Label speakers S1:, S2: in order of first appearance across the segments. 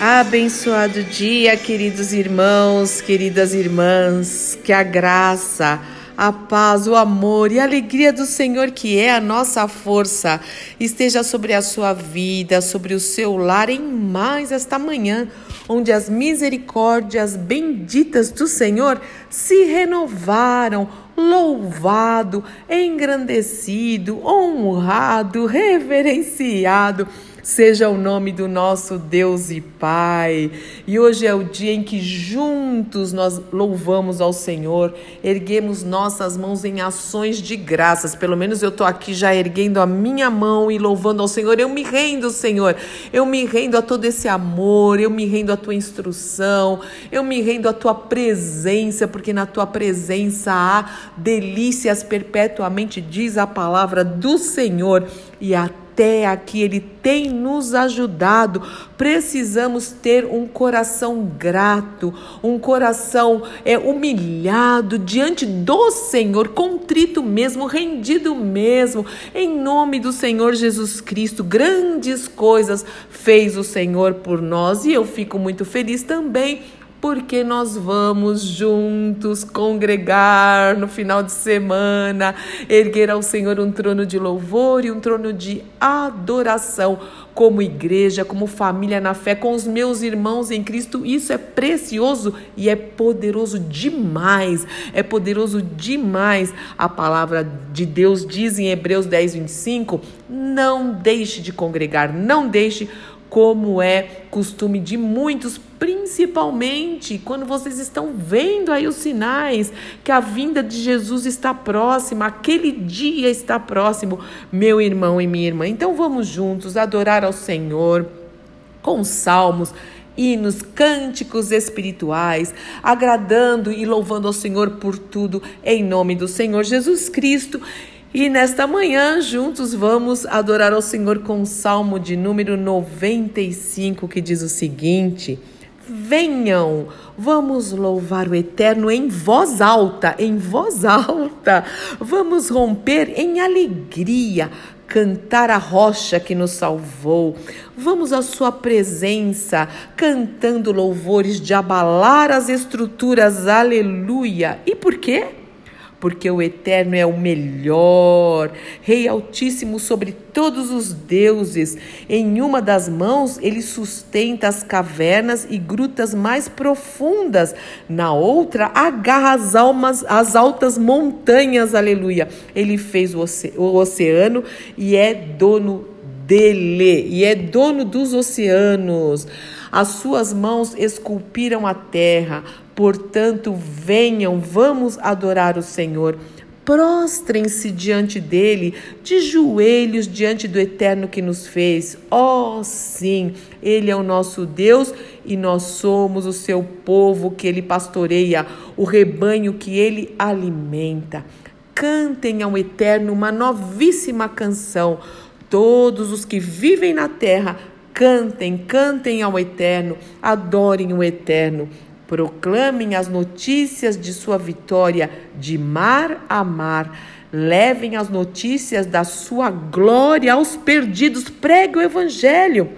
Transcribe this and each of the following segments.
S1: Abençoado dia, queridos irmãos, queridas irmãs, que a graça, a paz, o amor e a alegria do Senhor, que é a nossa força, esteja sobre a sua vida, sobre o seu lar em mais esta manhã, onde as misericórdias benditas do Senhor se renovaram louvado, engrandecido, honrado, reverenciado seja o nome do nosso Deus e Pai. E hoje é o dia em que juntos nós louvamos ao Senhor, erguemos nossas mãos em ações de graças. Pelo menos eu estou aqui já erguendo a minha mão e louvando ao Senhor. Eu me rendo, Senhor. Eu me rendo a todo esse amor, eu me rendo à tua instrução, eu me rendo à tua presença, porque na tua presença há delícias perpetuamente, diz a palavra do Senhor. E a até aqui Ele tem nos ajudado. Precisamos ter um coração grato, um coração é, humilhado diante do Senhor, contrito mesmo, rendido mesmo, em nome do Senhor Jesus Cristo. Grandes coisas fez o Senhor por nós e eu fico muito feliz também porque nós vamos juntos congregar no final de semana, erguer ao Senhor um trono de louvor e um trono de adoração, como igreja, como família na fé, com os meus irmãos em Cristo. Isso é precioso e é poderoso demais. É poderoso demais. A palavra de Deus diz em Hebreus 10, 25: não deixe de congregar, não deixe como é costume de muitos, principalmente quando vocês estão vendo aí os sinais que a vinda de Jesus está próxima, aquele dia está próximo, meu irmão e minha irmã. Então vamos juntos adorar ao Senhor com salmos hinos, cânticos espirituais, agradando e louvando ao Senhor por tudo, em nome do Senhor Jesus Cristo. E nesta manhã, juntos vamos adorar ao Senhor com o salmo de número 95, que diz o seguinte: Venham, vamos louvar o Eterno em voz alta, em voz alta. Vamos romper em alegria, cantar a rocha que nos salvou. Vamos à sua presença, cantando louvores de abalar as estruturas. Aleluia. E por quê? Porque o Eterno é o melhor, Rei Altíssimo sobre todos os deuses. Em uma das mãos ele sustenta as cavernas e grutas mais profundas, na outra agarra as almas, as altas montanhas. Aleluia. Ele fez o, o oceano e é dono dele, e é dono dos oceanos. As suas mãos esculpiram a terra, portanto, venham, vamos adorar o Senhor. Prostrem-se diante dele, de joelhos diante do eterno que nos fez. Oh, sim, ele é o nosso Deus e nós somos o seu povo que ele pastoreia, o rebanho que ele alimenta. Cantem ao eterno uma novíssima canção. Todos os que vivem na terra, Cantem, cantem ao Eterno, adorem o Eterno. Proclamem as notícias de sua vitória de mar a mar. Levem as notícias da sua glória aos perdidos. Pregue o Evangelho.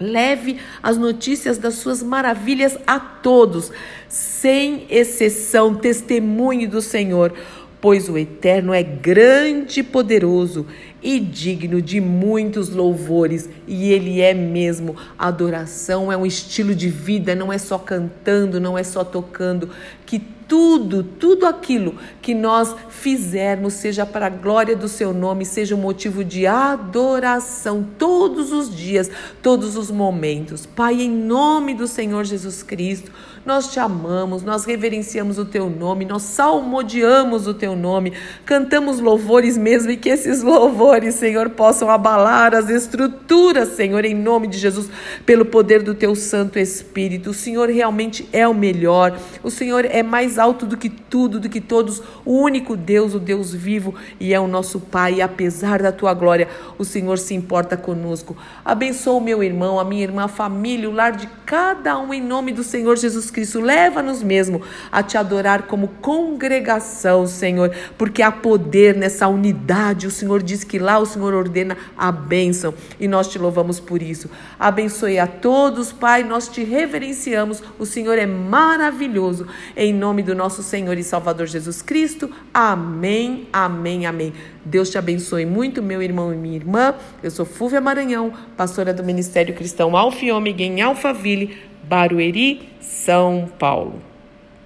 S1: Leve as notícias das suas maravilhas a todos, sem exceção, testemunhe do Senhor, pois o Eterno é grande e poderoso e digno de muitos louvores, e ele é mesmo. Adoração é um estilo de vida, não é só cantando, não é só tocando, que tudo, tudo aquilo que nós fizermos seja para a glória do seu nome, seja um motivo de adoração todos os dias, todos os momentos. Pai, em nome do Senhor Jesus Cristo, nós te amamos, nós reverenciamos o teu nome, nós salmodiamos o teu nome, cantamos louvores mesmo e que esses louvores, Senhor, possam abalar as estruturas, Senhor, em nome de Jesus, pelo poder do teu Santo Espírito. O Senhor realmente é o melhor, o Senhor é mais alto do que tudo, do que todos, o único Deus, o Deus vivo e é o nosso Pai. E apesar da tua glória, o Senhor se importa conosco. Abençoa o meu irmão, a minha irmã, a família, o lar de cada um em nome do Senhor Jesus Cristo. Leva-nos mesmo a te adorar como congregação, Senhor, porque há poder nessa unidade. O Senhor diz que lá o Senhor ordena a bênção e nós te louvamos por isso. Abençoe a todos, Pai, nós te reverenciamos. O Senhor é maravilhoso. Em nome do nosso Senhor e Salvador Jesus Cristo. Amém, amém, amém. Deus te abençoe muito, meu irmão e minha irmã. Eu sou Fúvia Maranhão, pastora do Ministério Cristão Alfiômega em Alphaville, Barueri, São Paulo.